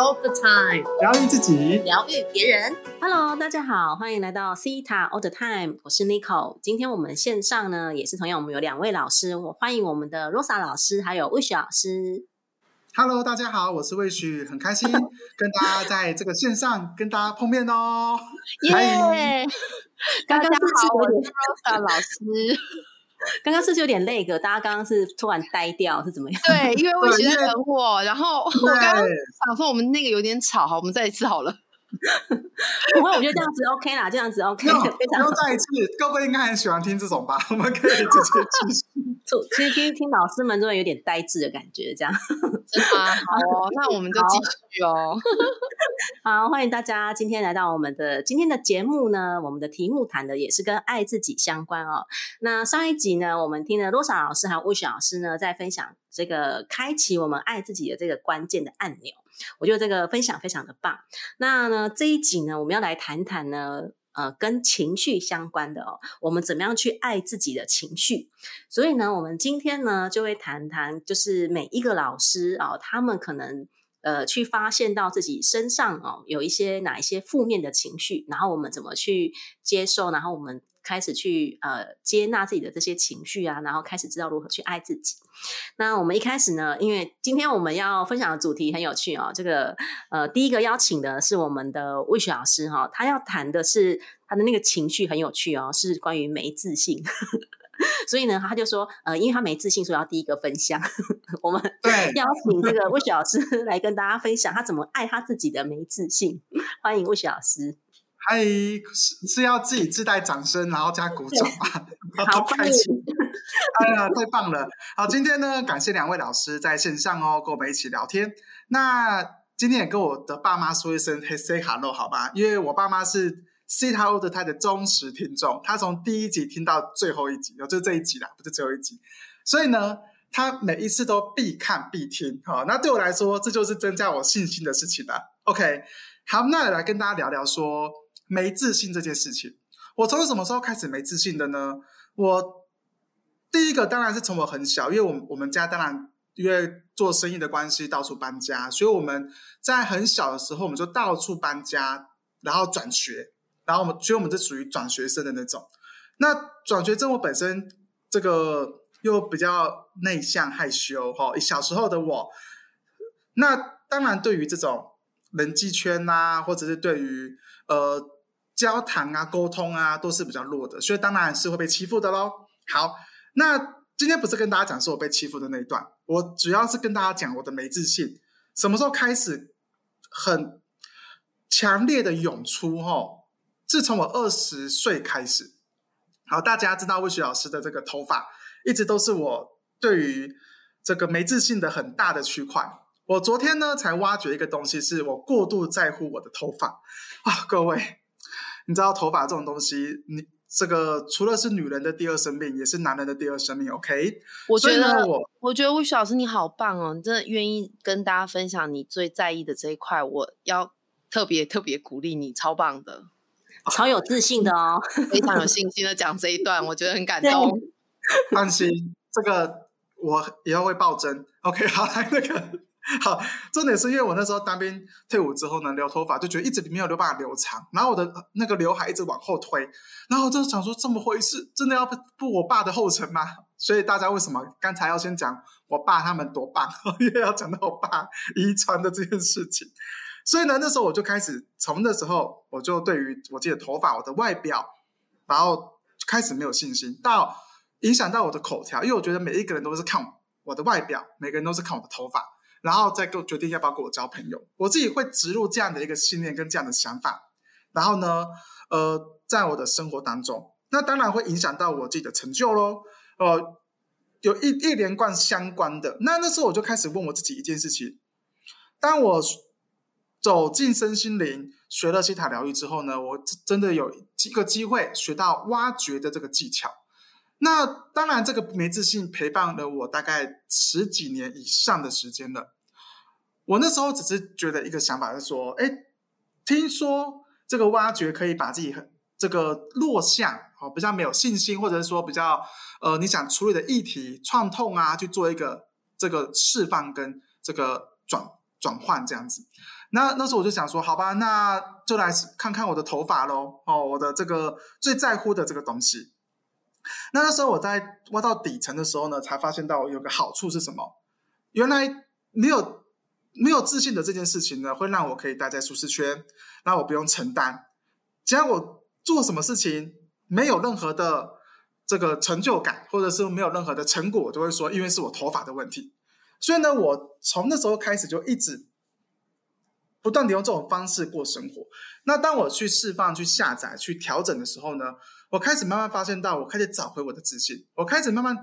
all the time，疗愈自己，疗愈别人。Hello，大家好，欢迎来到 Cita All the Time，我是 Nico。今天我们线上呢，也是同样我们有两位老师，我欢迎我们的 Rosa 老师还有 Wish 老师。Hello，大家好，我是魏旭，很开心 跟大家在这个线上跟大家碰面哦。嗨耶！刚刚是不是好，我是 Rosa 老师。刚刚是不是有点累个？大家刚刚是突然呆掉是怎么样？对，因为我对因为在等我，然后我刚刚对想说我们那个有点吵，好，我们再一次好了。不会，我觉得这样子 OK 啦，这样子 OK，那非常不用再一次，各位应该很喜欢听这种吧？我们可以直接继续。错。其实听听老师们都会有点呆滞的感觉，这样。真的吗？好哦，那我们就继续哦。好，欢迎大家今天来到我们的今天的节目呢。我们的题目谈的也是跟爱自己相关哦。那上一集呢，我们听了罗莎老师还有魏雪老师呢，在分享这个开启我们爱自己的这个关键的按钮。我觉得这个分享非常的棒。那呢，这一集呢，我们要来谈谈呢，呃，跟情绪相关的哦，我们怎么样去爱自己的情绪？所以呢，我们今天呢，就会谈谈，就是每一个老师啊、哦，他们可能。呃，去发现到自己身上哦有一些哪一些负面的情绪，然后我们怎么去接受，然后我们开始去呃接纳自己的这些情绪啊，然后开始知道如何去爱自己。那我们一开始呢，因为今天我们要分享的主题很有趣哦，这个呃第一个邀请的是我们的魏雪老师哈、哦，他要谈的是他的那个情绪很有趣哦，是关于没自信。所以呢，他就说，呃，因为他没自信，所以要第一个分享。我们对邀请这个 魏雪老师来跟大家分享他怎么爱他自己的没自信。欢迎魏雪老师。嗨，是是要自己自带掌声，然后加鼓掌吗？好开心！哎呀，太棒了！好，今天呢，感谢两位老师在线上哦，跟我们一起聊天。那今天也跟我的爸妈说一声 “Hey say hello” 好吧？因为我爸妈是 “See Hello” 的他的忠实听众，他从第一集听到最后一集，哦，就这一集啦，不是最后一集。所以呢，他每一次都必看必听。好、那对我来说，这就是增加我信心的事情了。OK，好，那来跟大家聊聊说没自信这件事情。我从什么时候开始没自信的呢？我第一个当然是从我很小，因为我我们家当然因为做生意的关系到处搬家，所以我们在很小的时候我们就到处搬家，然后转学，然后我们所以我们是属于转学生的那种。那转学生我本身这个又比较内向害羞哈，小时候的我，那当然对于这种人际圈呐、或者是对于呃交谈啊、沟通啊，都是比较弱的，所以当然是会被欺负的喽。好，那今天不是跟大家讲说我被欺负的那一段，我主要是跟大家讲我的没自信什么时候开始很强烈的涌出哈，自从我二十岁开始。好，大家知道魏雪老师的这个头发，一直都是我对于这个没自信的很大的区块。我昨天呢才挖掘一个东西，是我过度在乎我的头发啊，各位，你知道头发这种东西，你这个除了是女人的第二生命，也是男人的第二生命。OK，我觉得，我我觉得魏雪老师你好棒哦，你真的愿意跟大家分享你最在意的这一块，我要特别特别鼓励你，超棒的，超有自信的哦，非常有信心的讲这一段，我觉得很感动。放心，这个我以后会暴增。OK，好，来 那个好，重点是因为我那时候当兵退伍之后呢，留头发就觉得一直没有留办法留长，然后我的呃那个刘海一直往后推，然后我就想说这么回事，真的要步步我爸的后尘吗？所以大家为什么刚才要先讲我爸他们多棒，因为要讲到我爸遗传的这件事情。所以呢，那时候我就开始从那时候我就对于我自己的头发、我的外表，然后开始没有信心，到影响到我的口条，因为我觉得每一个人都是看我的外表，每个人都是看我的头发，然后再跟决定要不要跟我交朋友。我自己会植入这样的一个信念跟这样的想法，然后呢，呃，在我的生活当中，那当然会影响到我自己的成就喽。呃，有一一连贯相关的。那那时候我就开始问我自己一件事情：当我走进身心灵，学了西塔疗愈之后呢，我真的有一个机会学到挖掘的这个技巧。那当然，这个没自信陪伴了我大概十几年以上的时间了。我那时候只是觉得一个想法是说，哎，听说这个挖掘可以把自己很这个弱项哦，比较没有信心，或者是说比较呃你想处理的议题创痛啊，去做一个这个释放跟这个转转换这样子。那那时候我就想说，好吧，那就来看看我的头发喽。哦，我的这个最在乎的这个东西。那那时候我在挖到底层的时候呢，才发现到有个好处是什么？原来没有没有自信的这件事情呢，会让我可以待在舒适圈，那我不用承担。只要我做什么事情没有任何的这个成就感，或者是没有任何的成果，我都会说，因为是我头发的问题。所以呢，我从那时候开始就一直不断的用这种方式过生活。那当我去释放、去下载、去调整的时候呢，我开始慢慢发现到，我开始找回我的自信。我开始慢慢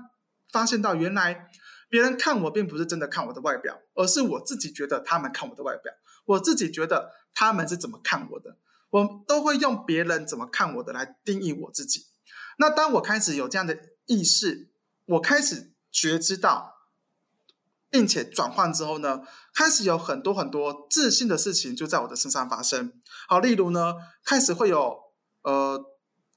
发现到，原来别人看我并不是真的看我的外表，而是我自己觉得他们看我的外表，我自己觉得他们是怎么看我的，我都会用别人怎么看我的来定义我自己。那当我开始有这样的意识，我开始觉知到。并且转换之后呢，开始有很多很多自信的事情就在我的身上发生。好，例如呢，开始会有呃，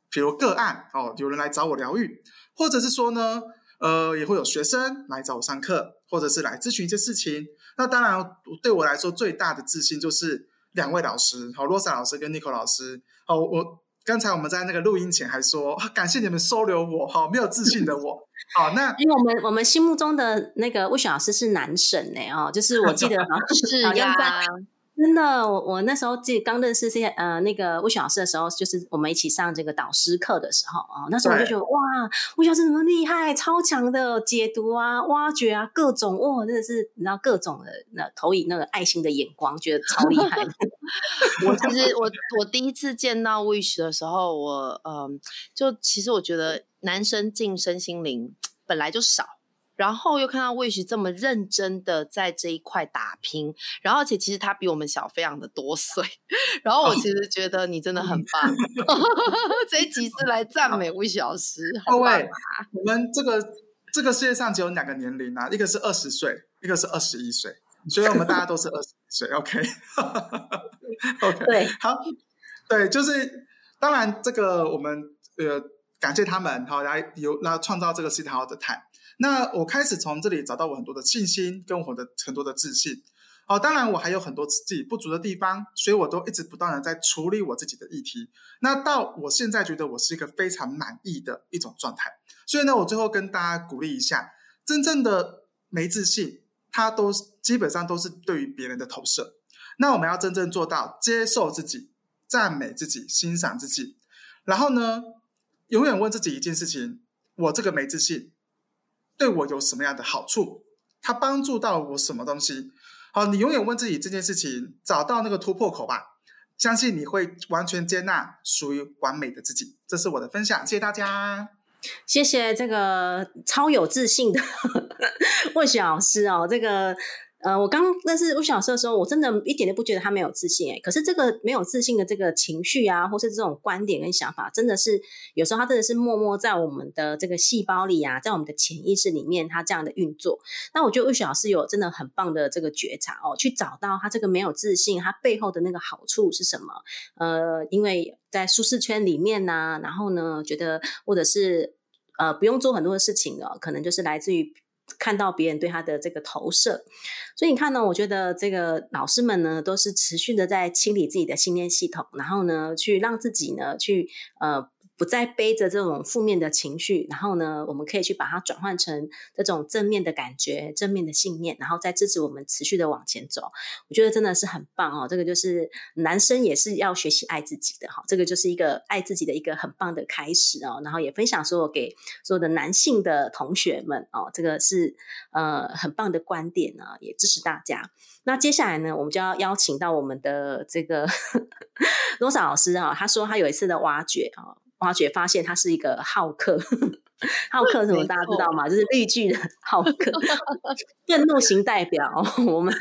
比如个案哦，有人来找我疗愈，或者是说呢，呃，也会有学生来找我上课，或者是来咨询一些事情。那当然，对我来说最大的自信就是两位老师，好，罗莎老师跟 Nico 老师。好，我。刚才我们在那个录音前还说感谢你们收留我哈，没有自信的我。好，那因为我们我们心目中的那个魏雪老师是男神呢哦，就是我记得好像 是呀。真的，我我那时候记刚认识这些呃那个魏雪老师的时候，就是我们一起上这个导师课的时候啊，那时候我就觉得哇，魏老师怎么厉害，超强的解读啊、挖掘啊，各种哇，真的是你知道各种的那投影那个爱心的眼光，觉得超厉害。我其实我我第一次见到 Wish 的时候，我嗯，就其实我觉得男生进身心灵本来就少。然后又看到 Wish 这么认真的在这一块打拼，然后而且其实他比我们小非常的多岁，然后我其实觉得你真的很棒，这一集是来赞美 Wish 老师。各位，我们这个这个世界上只有两个年龄啊，一个是二十岁，一个是二十一岁，所以我们大家都是二十一岁。OK，OK，对，好，对，就是当然这个我们呃感谢他们，好来有来创造这个世界好的态。那我开始从这里找到我很多的信心，跟我的很多的自信。哦，当然我还有很多自己不足的地方，所以我都一直不断的在处理我自己的议题。那到我现在觉得我是一个非常满意的一种状态。所以呢，我最后跟大家鼓励一下：真正的没自信，它都基本上都是对于别人的投射。那我们要真正做到接受自己、赞美自己、欣赏自己，然后呢，永远问自己一件事情：我这个没自信。对我有什么样的好处？它帮助到我什么东西？好，你永远问自己这件事情，找到那个突破口吧。相信你会完全接纳属于完美的自己。这是我的分享，谢谢大家。谢谢这个超有自信的 魏雪老师哦，这个。呃，我刚认识吴小师的时候，我真的一点都不觉得他没有自信哎。可是这个没有自信的这个情绪啊，或是这种观点跟想法，真的是有时候他真的是默默在我们的这个细胞里啊，在我们的潜意识里面，他这样的运作。那我觉得魏雪老师有真的很棒的这个觉察哦，去找到他这个没有自信，他背后的那个好处是什么？呃，因为在舒适圈里面呢，然后呢，觉得或者是呃不用做很多的事情哦，可能就是来自于。看到别人对他的这个投射，所以你看呢？我觉得这个老师们呢，都是持续的在清理自己的信念系统，然后呢，去让自己呢，去呃。不再背着这种负面的情绪，然后呢，我们可以去把它转换成这种正面的感觉、正面的信念，然后再支持我们持续的往前走。我觉得真的是很棒哦！这个就是男生也是要学习爱自己的哈，这个就是一个爱自己的一个很棒的开始哦。然后也分享所有给所有的男性的同学们哦，这个是呃很棒的观点呢，也支持大家。那接下来呢，我们就要邀请到我们的这个 罗莎老师啊，他说他有一次的挖掘啊。挖掘发现他是一个好客，好客什么大家知道吗？就是绿巨人好客，愤怒型代表。我们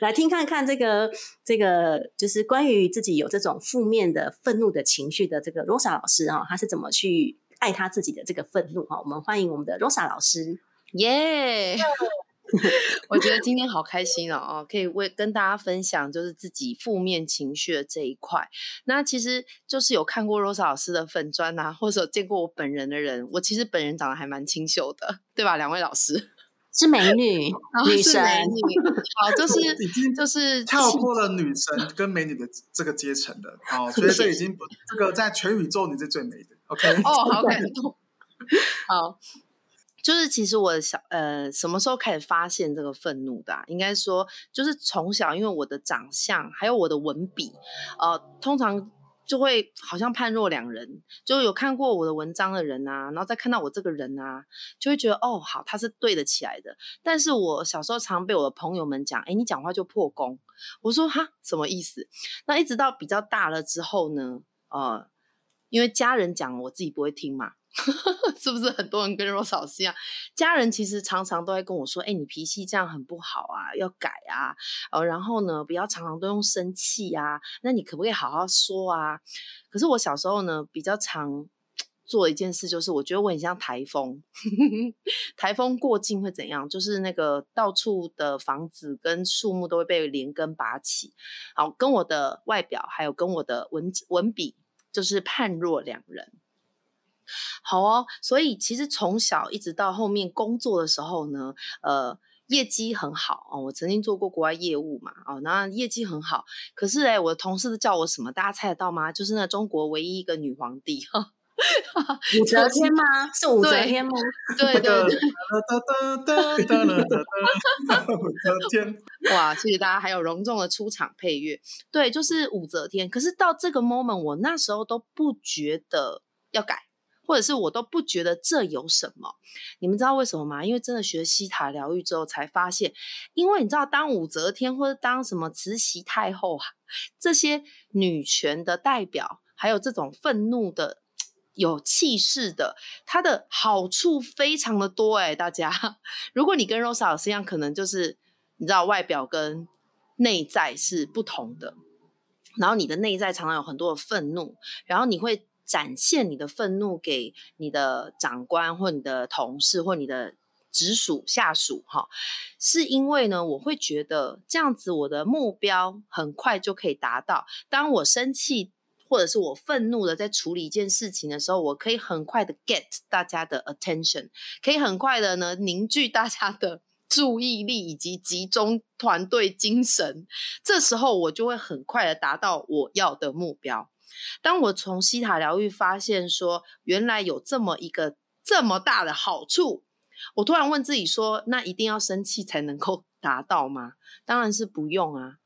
来听看看这个这个，就是关于自己有这种负面的愤怒的情绪的这个罗莎老师啊，他是怎么去爱他自己的这个愤怒哈？我们欢迎我们的罗莎老师，耶！我觉得今天好开心哦！哦，可以为跟大家分享，就是自己负面情绪的这一块。那其实就是有看过 Rose 老师的粉砖呐，或者见过我本人的人，我其实本人长得还蛮清秀的，对吧？两位老师是美女 女神，好，就是 已经就是跳过了女神跟美女的这个阶层了，哦，所以这已经不这个在全宇宙你是最美的，OK？哦，好感动，好。就是其实我小呃什么时候开始发现这个愤怒的？应该说就是从小，因为我的长相还有我的文笔，呃，通常就会好像判若两人。就有看过我的文章的人啊，然后再看到我这个人啊，就会觉得哦，好，他是对得起来的。但是我小时候常被我的朋友们讲，哎，你讲话就破功。我说哈，什么意思？那一直到比较大了之后呢，呃，因为家人讲，我自己不会听嘛。是不是很多人跟若老师一样？家人其实常常都在跟我说：“哎，你脾气这样很不好啊，要改啊。”呃，然后呢，不要常常都用生气啊。那你可不可以好好说啊？可是我小时候呢，比较常做一件事，就是我觉得我很像台风，台风过境会怎样？就是那个到处的房子跟树木都会被连根拔起。好，跟我的外表还有跟我的文文笔，就是判若两人。好哦，所以其实从小一直到后面工作的时候呢，呃，业绩很好哦。我曾经做过国外业务嘛，哦，那业绩很好。可是哎，我的同事都叫我什么？大家猜得到吗？就是那中国唯一一个女皇帝，武则天吗？是武则天吗？对对对。武则天，哇！谢谢大家，还有隆重的出场配乐。对，就是武则天。可是到这个 moment，我那时候都不觉得要改。或者是我都不觉得这有什么，你们知道为什么吗？因为真的学西塔疗愈之后才发现，因为你知道当武则天或者当什么慈禧太后啊，这些女权的代表，还有这种愤怒的、有气势的，它的好处非常的多哎。大家，如果你跟 Rosa 老师一样，可能就是你知道外表跟内在是不同的，然后你的内在常常有很多的愤怒，然后你会。展现你的愤怒给你的长官或你的同事或你的直属下属，哈，是因为呢，我会觉得这样子我的目标很快就可以达到。当我生气或者是我愤怒的在处理一件事情的时候，我可以很快的 get 大家的 attention，可以很快的呢凝聚大家的注意力以及集中团队精神。这时候我就会很快的达到我要的目标。当我从西塔疗愈发现说，原来有这么一个这么大的好处，我突然问自己说，那一定要生气才能够 达到吗？当然是不用啊。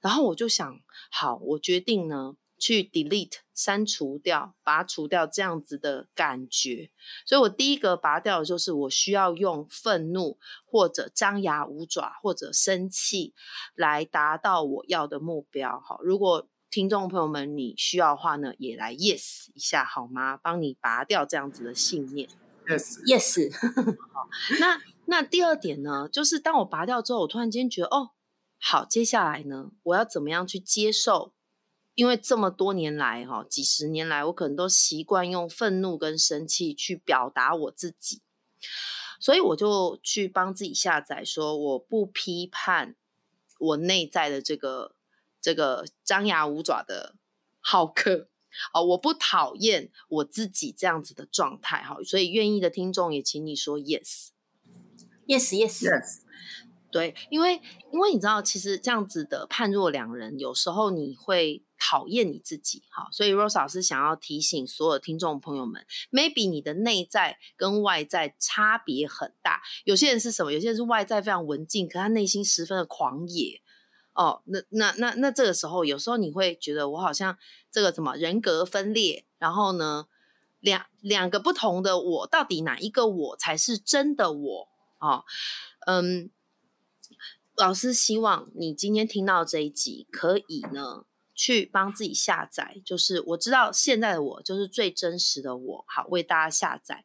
然后我就想，好，我决定呢，去 delete 删除掉、拔除掉这样子的感觉。所以我第一个拔掉的就是我需要用愤怒或者张牙舞爪或者生气来达到我要的目标。好，如果听众朋友们，你需要的话呢，也来 yes 一下好吗？帮你拔掉这样子的信念。yes yes。好，那那第二点呢，就是当我拔掉之后，我突然间觉得，哦，好，接下来呢，我要怎么样去接受？因为这么多年来，哈，几十年来，我可能都习惯用愤怒跟生气去表达我自己，所以我就去帮自己下载，说我不批判我内在的这个。这个张牙舞爪的好客哦，我不讨厌我自己这样子的状态哈，所以愿意的听众也请你说 yes，yes，yes，yes。对，因为因为你知道，其实这样子的判若两人，有时候你会讨厌你自己哈，所以 Rose 老师想要提醒所有听众朋友们，maybe 你的内在跟外在差别很大，有些人是什么？有些人是外在非常文静，可他内心十分的狂野。哦，那那那那这个时候，有时候你会觉得我好像这个什么人格分裂，然后呢，两两个不同的我，到底哪一个我才是真的我？哦，嗯，老师希望你今天听到这一集，可以呢去帮自己下载，就是我知道现在的我就是最真实的我，好为大家下载。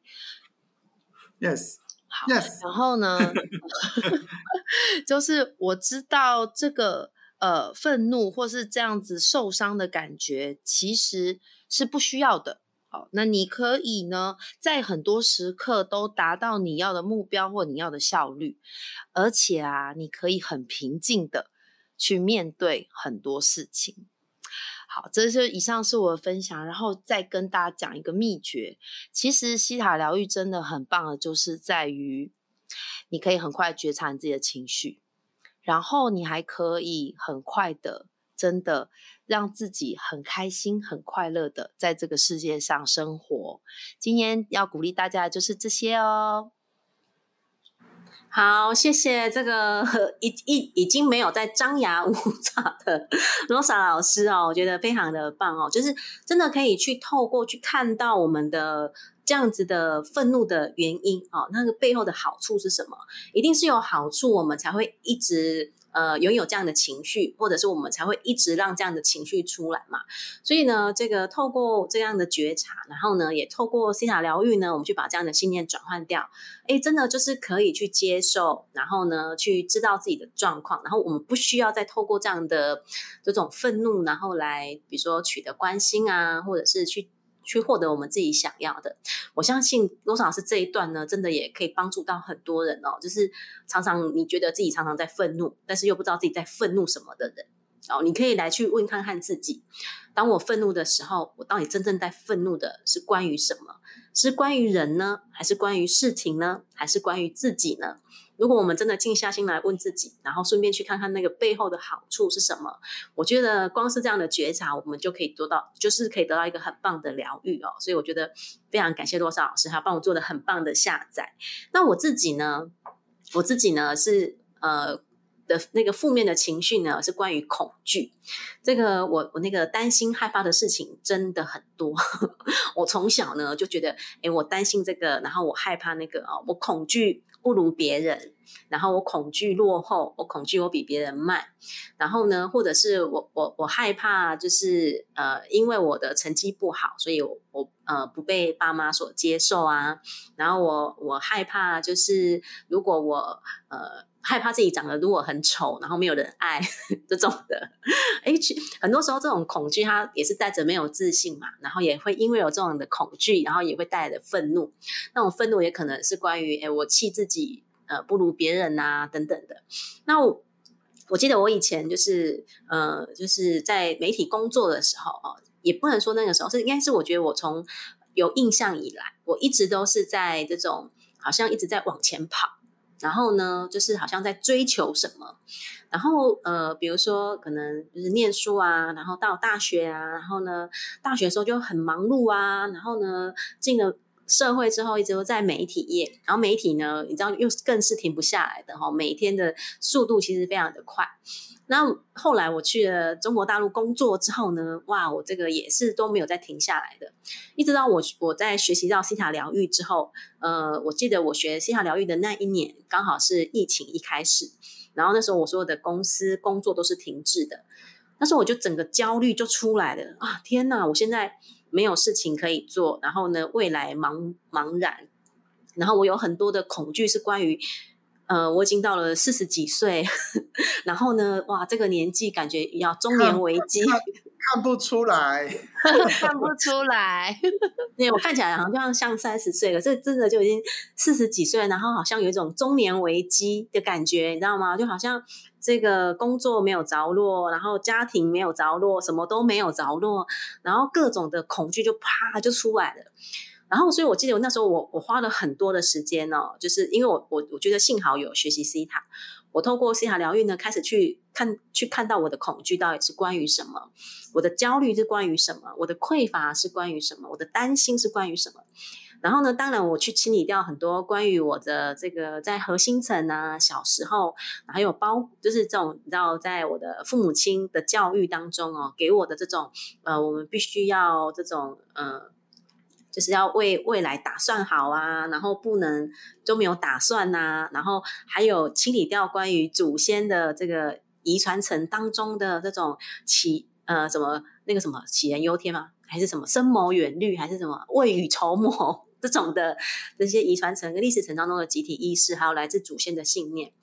Yes。好，然后呢 就是我知道这个呃愤怒或是这样子受伤的感觉其实是不需要的。好，那你可以呢在很多时刻都达到你要的目标或你要的效率，而且啊，你可以很平静的去面对很多事情。好，这是以上是我的分享，然后再跟大家讲一个秘诀。其实西塔疗愈真的很棒的，就是在于你可以很快觉察你自己的情绪，然后你还可以很快的，真的让自己很开心、很快乐的在这个世界上生活。今天要鼓励大家的就是这些哦。好，谢谢这个已已已经没有在张牙舞爪的罗莎老师哦，我觉得非常的棒哦，就是真的可以去透过去看到我们的这样子的愤怒的原因哦，那个背后的好处是什么？一定是有好处，我们才会一直。呃，拥有这样的情绪，或者是我们才会一直让这样的情绪出来嘛。所以呢，这个透过这样的觉察，然后呢，也透过西塔疗愈呢，我们去把这样的信念转换掉。哎，真的就是可以去接受，然后呢，去知道自己的状况，然后我们不需要再透过这样的这种愤怒，然后来比如说取得关心啊，或者是去。去获得我们自己想要的，我相信罗老师这一段呢，真的也可以帮助到很多人哦。就是常常你觉得自己常常在愤怒，但是又不知道自己在愤怒什么的人哦，你可以来去问看看自己：当我愤怒的时候，我到底真正在愤怒的是关于什么？是关于人呢，还是关于事情呢，还是关于自己呢？如果我们真的静下心来问自己，然后顺便去看看那个背后的好处是什么，我觉得光是这样的觉察，我们就可以做到，就是可以得到一个很棒的疗愈哦。所以我觉得非常感谢多少老师，他帮我做的很棒的下载。那我自己呢，我自己呢是呃。的那个负面的情绪呢，是关于恐惧。这个我我那个担心害怕的事情真的很多。我从小呢就觉得，哎，我担心这个，然后我害怕那个啊，我恐惧不如别人，然后我恐惧落后，我恐惧我比别人慢，然后呢，或者是我我我害怕就是呃，因为我的成绩不好，所以我我呃不被爸妈所接受啊，然后我我害怕就是如果我呃。害怕自己长得如果很丑，然后没有人爱 这种的，哎，很多时候这种恐惧它也是带着没有自信嘛，然后也会因为有这种的恐惧，然后也会带来的愤怒，那种愤怒也可能是关于哎我气自己呃不如别人啊等等的。那我记得我以前就是呃就是在媒体工作的时候哦，也不能说那个时候是应该是我觉得我从有印象以来，我一直都是在这种好像一直在往前跑。然后呢，就是好像在追求什么，然后呃，比如说可能就是念书啊，然后到大学啊，然后呢，大学的时候就很忙碌啊，然后呢，进了社会之后一直都在媒体业，然后媒体呢，你知道又更是停不下来的哈，每天的速度其实非常的快。那后来我去了中国大陆工作之后呢，哇，我这个也是都没有再停下来的，一直到我我在学习到西塔疗愈之后，呃，我记得我学西塔疗愈的那一年，刚好是疫情一开始，然后那时候我所有的公司工作都是停滞的，那时候我就整个焦虑就出来了啊，天哪，我现在没有事情可以做，然后呢，未来茫茫然，然后我有很多的恐惧是关于。呃，我已经到了四十几岁，然后呢，哇，这个年纪感觉要中年危机，看不出来，看不出来，因为我看起来好像像三十岁了，这真的就已经四十几岁，然后好像有一种中年危机的感觉，你知道吗？就好像这个工作没有着落，然后家庭没有着落，什么都没有着落，然后各种的恐惧就啪就出来了。然后，所以我记得我那时候，我我花了很多的时间哦，就是因为我我我觉得幸好有学习西塔，我透过西塔疗愈呢，开始去看去看到我的恐惧到底是关于什么，我的焦虑是关于什么，我的匮乏是关于什么，我的担心是关于什么。然后呢，当然我去清理掉很多关于我的这个在核心层啊，小时候还有包就是这种你知道，在我的父母亲的教育当中哦，给我的这种呃，我们必须要这种呃。就是要为未来打算好啊，然后不能都没有打算呐，然后还有清理掉关于祖先的这个遗传层当中的这种起呃什么那个什么杞人忧天吗？还是什么深谋远虑？还是什么未雨绸缪这种的这些遗传层跟历史层当中的集体意识，还有来自祖先的信念，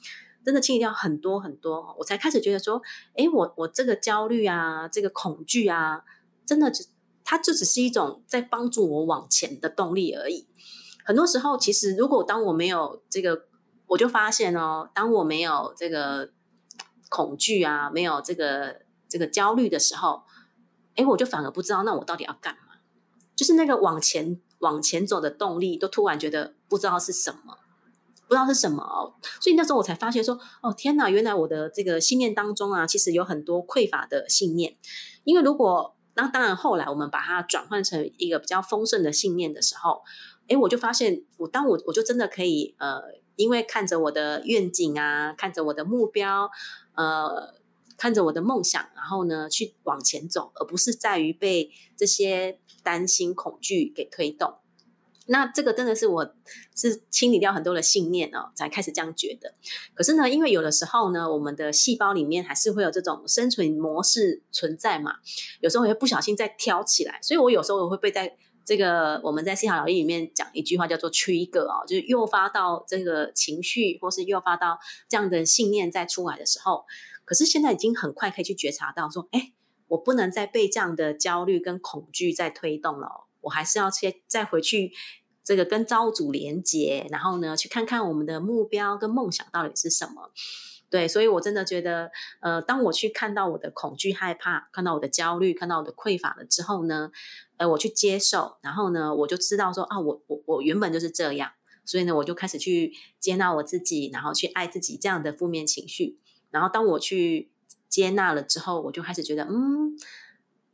真的清理掉很多很多，我才开始觉得说，哎，我我这个焦虑啊，这个恐惧啊，真的只。它就只是一种在帮助我往前的动力而已。很多时候，其实如果当我没有这个，我就发现哦，当我没有这个恐惧啊，没有这个这个焦虑的时候，哎，我就反而不知道那我到底要干嘛。就是那个往前往前走的动力，都突然觉得不知道是什么。不知道是什么哦。所以那时候我才发现说，哦天哪，原来我的这个信念当中啊，其实有很多匮乏的信念。因为如果那当然后来我们把它转换成一个比较丰盛的信念的时候，哎，我就发现我当我我就真的可以呃，因为看着我的愿景啊，看着我的目标，呃。看着我的梦想，然后呢，去往前走，而不是在于被这些担心、恐惧给推动。那这个真的是我是清理掉很多的信念哦，才开始这样觉得。可是呢，因为有的时候呢，我们的细胞里面还是会有这种生存模式存在嘛，有时候会不小心再挑起来，所以我有时候我会被在这个我们在思考疗愈里面讲一句话叫做 “trigger” 哦，就是诱发到这个情绪，或是诱发到这样的信念再出来的时候。可是现在已经很快可以去觉察到，说，哎，我不能再被这样的焦虑跟恐惧在推动了，我还是要先再回去这个跟朝主连接，然后呢，去看看我们的目标跟梦想到底是什么。对，所以我真的觉得，呃，当我去看到我的恐惧、害怕，看到我的焦虑，看到我的匮乏了之后呢，呃，我去接受，然后呢，我就知道说，啊，我我我原本就是这样，所以呢，我就开始去接纳我自己，然后去爱自己这样的负面情绪。然后当我去接纳了之后，我就开始觉得，嗯，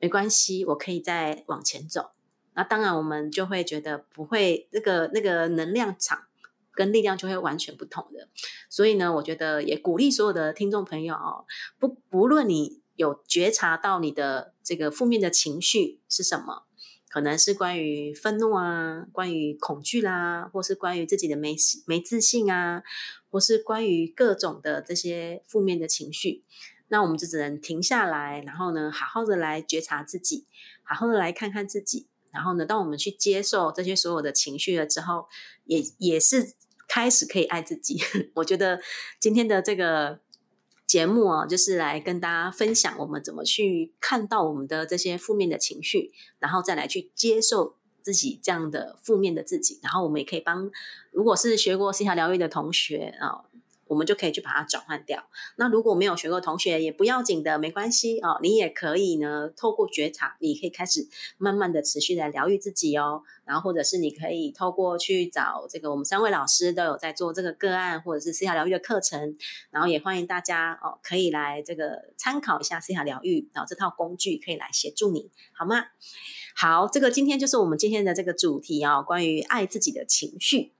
没关系，我可以再往前走。那当然，我们就会觉得不会，那个那个能量场跟力量就会完全不同的。所以呢，我觉得也鼓励所有的听众朋友哦，不不论你有觉察到你的这个负面的情绪是什么。可能是关于愤怒啊，关于恐惧啦，或是关于自己的没没自信啊，或是关于各种的这些负面的情绪，那我们就只能停下来，然后呢，好好的来觉察自己，好好的来看看自己，然后呢，当我们去接受这些所有的情绪了之后，也也是开始可以爱自己。我觉得今天的这个。节目啊，就是来跟大家分享我们怎么去看到我们的这些负面的情绪，然后再来去接受自己这样的负面的自己，然后我们也可以帮，如果是学过西塔疗愈的同学啊。我们就可以去把它转换掉。那如果没有学过同学也不要紧的，没关系哦。你也可以呢，透过觉察，你可以开始慢慢的持续的疗愈自己哦。然后或者是你可以透过去找这个我们三位老师都有在做这个个案或者是私下疗愈的课程。然后也欢迎大家哦，可以来这个参考一下私下疗愈，然后这套工具可以来协助你，好吗？好，这个今天就是我们今天的这个主题哦，关于爱自己的情绪。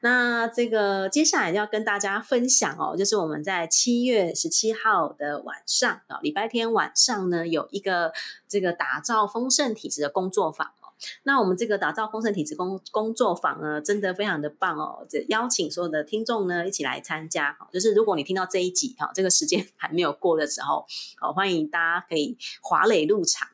那这个接下来要跟大家分享哦，就是我们在七月十七号的晚上啊，礼拜天晚上呢，有一个这个打造丰盛体质的工作坊。那我们这个打造丰盛体质工工作坊呢，真的非常的棒哦，这邀请所有的听众呢一起来参加。就是如果你听到这一集哈，这个时间 还没有过的时候，哦，欢迎大家可以华磊入场。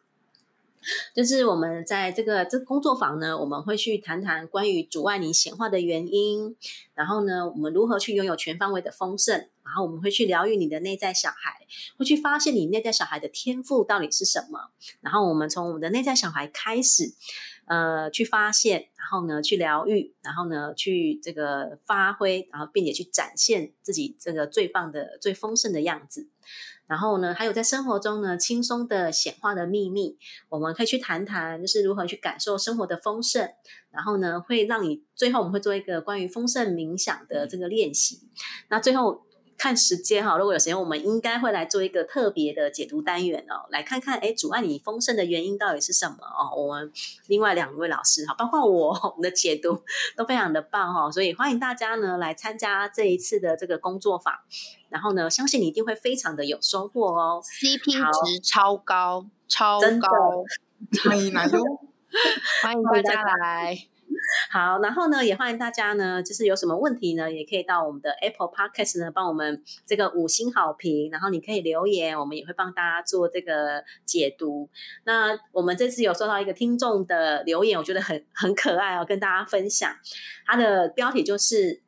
就是我们在这个这工作坊呢，我们会去谈谈关于阻碍你显化的原因，然后呢，我们如何去拥有全方位的丰盛，然后我们会去疗愈你的内在小孩，会去发现你内在小孩的天赋到底是什么，然后我们从我们的内在小孩开始，呃，去发现，然后呢，去疗愈，然后呢，去这个发挥，然后并且去展现自己这个最棒的、最丰盛的样子。然后呢，还有在生活中呢，轻松的显化的秘密，我们可以去谈谈，就是如何去感受生活的丰盛。然后呢，会让你最后我们会做一个关于丰盛冥想的这个练习。那最后。看时间哈，如果有时间，我们应该会来做一个特别的解读单元哦，来看看哎，阻碍你丰盛的原因到底是什么哦。我们另外两位老师哈，包括我，我们的解读都非常的棒哈，所以欢迎大家呢来参加这一次的这个工作坊，然后呢，相信你一定会非常的有收获哦，CP 值超高，超高，欢迎来哟，欢迎大家来。好，然后呢，也欢迎大家呢，就是有什么问题呢，也可以到我们的 Apple Podcast 呢，帮我们这个五星好评，然后你可以留言，我们也会帮大家做这个解读。那我们这次有收到一个听众的留言，我觉得很很可爱哦，跟大家分享。它的标题就是，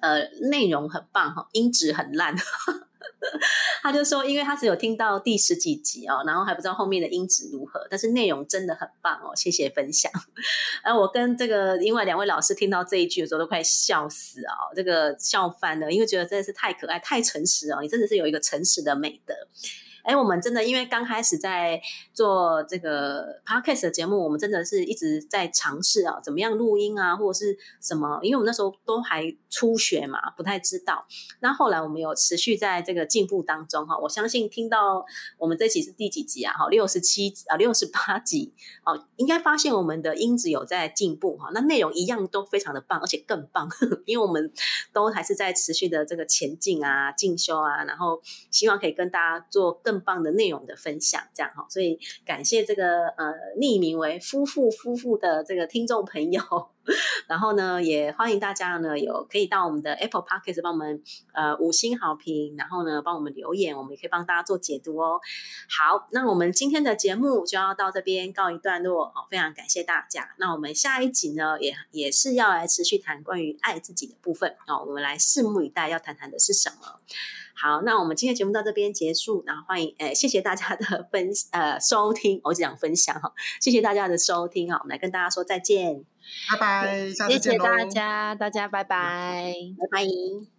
呃，内容很棒哈，音质很烂。他就说，因为他只有听到第十几集哦，然后还不知道后面的音质如何，但是内容真的很棒哦，谢谢分享。而 我跟这个另外两位老师听到这一句的时候，都快笑死哦，这个笑翻了，因为觉得真的是太可爱、太诚实哦，你真的是有一个诚实的美德。哎，我们真的因为刚开始在做这个 podcast 的节目，我们真的是一直在尝试啊，怎么样录音啊，或者是什么？因为我们那时候都还初学嘛，不太知道。那后来我们有持续在这个进步当中哈。我相信听到我们这期是第几集啊？哈，六十七啊，六十八集哦，应该发现我们的音质有在进步哈。那内容一样都非常的棒，而且更棒，因为我们都还是在持续的这个前进啊、进修啊，然后希望可以跟大家做更更棒的内容的分享，这样哈。所以感谢这个呃匿名为夫妇夫妇的这个听众朋友，然后呢也欢迎大家呢有可以到我们的 Apple Podcast 帮我们呃五星好评，然后呢帮我们留言，我们也可以帮大家做解读哦。好，那我们今天的节目就要到这边告一段落哦，非常感谢大家。那我们下一集呢也也是要来持续谈关于爱自己的部分哦，我们来拭目以待，要谈谈的是什么？好，那我们今天节目到这边结束，然后欢迎，呃，谢谢大家的分呃收听，我讲分享哈，谢谢大家的收听哈，我们来跟大家说再见，拜拜，下次谢谢见喽。大家，大家拜拜。拜拜。